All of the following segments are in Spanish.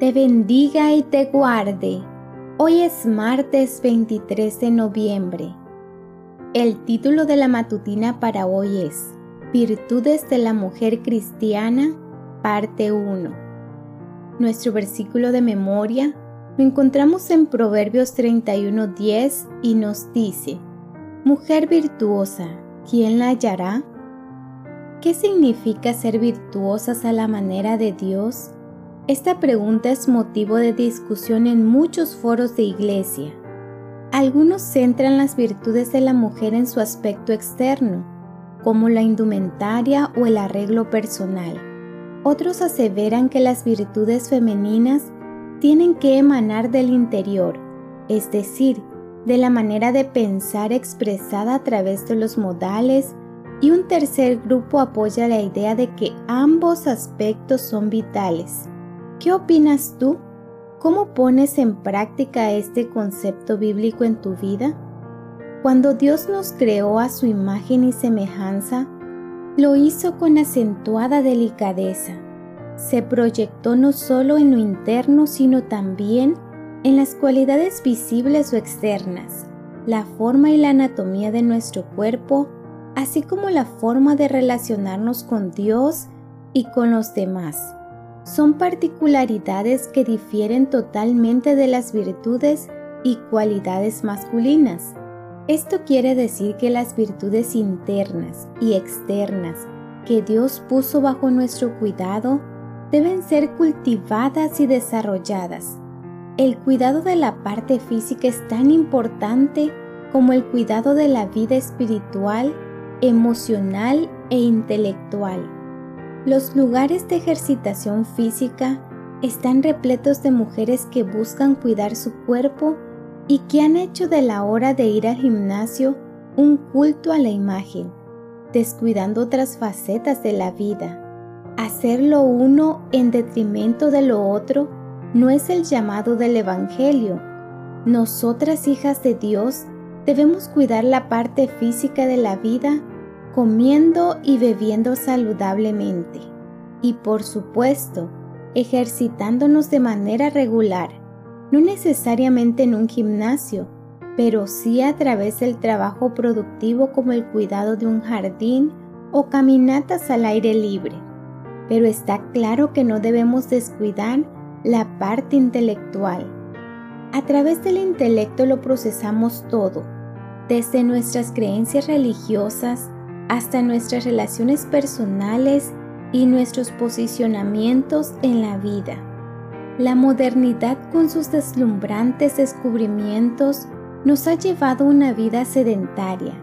te bendiga y te guarde. Hoy es martes 23 de noviembre. El título de la matutina para hoy es Virtudes de la Mujer Cristiana, parte 1. Nuestro versículo de memoria lo encontramos en Proverbios 31:10 y nos dice, Mujer virtuosa, ¿quién la hallará? ¿Qué significa ser virtuosas a la manera de Dios? Esta pregunta es motivo de discusión en muchos foros de iglesia. Algunos centran las virtudes de la mujer en su aspecto externo, como la indumentaria o el arreglo personal. Otros aseveran que las virtudes femeninas tienen que emanar del interior, es decir, de la manera de pensar expresada a través de los modales, y un tercer grupo apoya la idea de que ambos aspectos son vitales. ¿Qué opinas tú? ¿Cómo pones en práctica este concepto bíblico en tu vida? Cuando Dios nos creó a su imagen y semejanza, lo hizo con acentuada delicadeza. Se proyectó no solo en lo interno, sino también en las cualidades visibles o externas, la forma y la anatomía de nuestro cuerpo, así como la forma de relacionarnos con Dios y con los demás. Son particularidades que difieren totalmente de las virtudes y cualidades masculinas. Esto quiere decir que las virtudes internas y externas que Dios puso bajo nuestro cuidado deben ser cultivadas y desarrolladas. El cuidado de la parte física es tan importante como el cuidado de la vida espiritual emocional e intelectual. Los lugares de ejercitación física están repletos de mujeres que buscan cuidar su cuerpo y que han hecho de la hora de ir al gimnasio un culto a la imagen, descuidando otras facetas de la vida. Hacerlo uno en detrimento de lo otro no es el llamado del Evangelio. Nosotras, hijas de Dios, debemos cuidar la parte física de la vida comiendo y bebiendo saludablemente y por supuesto ejercitándonos de manera regular, no necesariamente en un gimnasio, pero sí a través del trabajo productivo como el cuidado de un jardín o caminatas al aire libre. Pero está claro que no debemos descuidar la parte intelectual. A través del intelecto lo procesamos todo, desde nuestras creencias religiosas hasta nuestras relaciones personales y nuestros posicionamientos en la vida. La modernidad con sus deslumbrantes descubrimientos nos ha llevado a una vida sedentaria.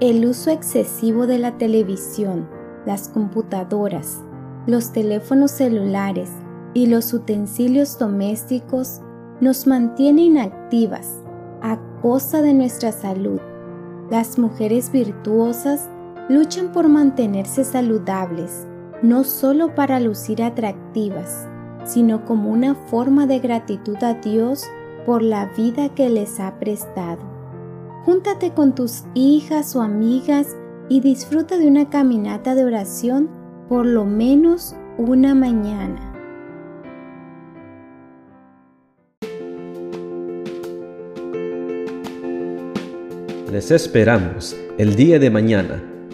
El uso excesivo de la televisión, las computadoras, los teléfonos celulares y los utensilios domésticos nos mantiene inactivas a costa de nuestra salud. Las mujeres virtuosas luchan por mantenerse saludables, no solo para lucir atractivas, sino como una forma de gratitud a Dios por la vida que les ha prestado. Júntate con tus hijas o amigas y disfruta de una caminata de oración por lo menos una mañana. Les esperamos el día de mañana